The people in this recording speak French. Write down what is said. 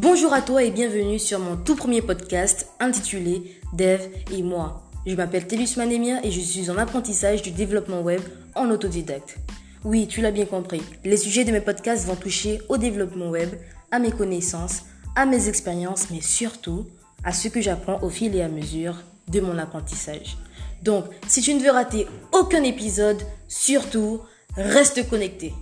Bonjour à toi et bienvenue sur mon tout premier podcast intitulé Dev et moi. Je m'appelle Télus Manemia et je suis en apprentissage du développement web en autodidacte. Oui, tu l'as bien compris, les sujets de mes podcasts vont toucher au développement web, à mes connaissances, à mes expériences, mais surtout à ce que j'apprends au fil et à mesure de mon apprentissage. Donc, si tu ne veux rater aucun épisode, surtout, reste connecté.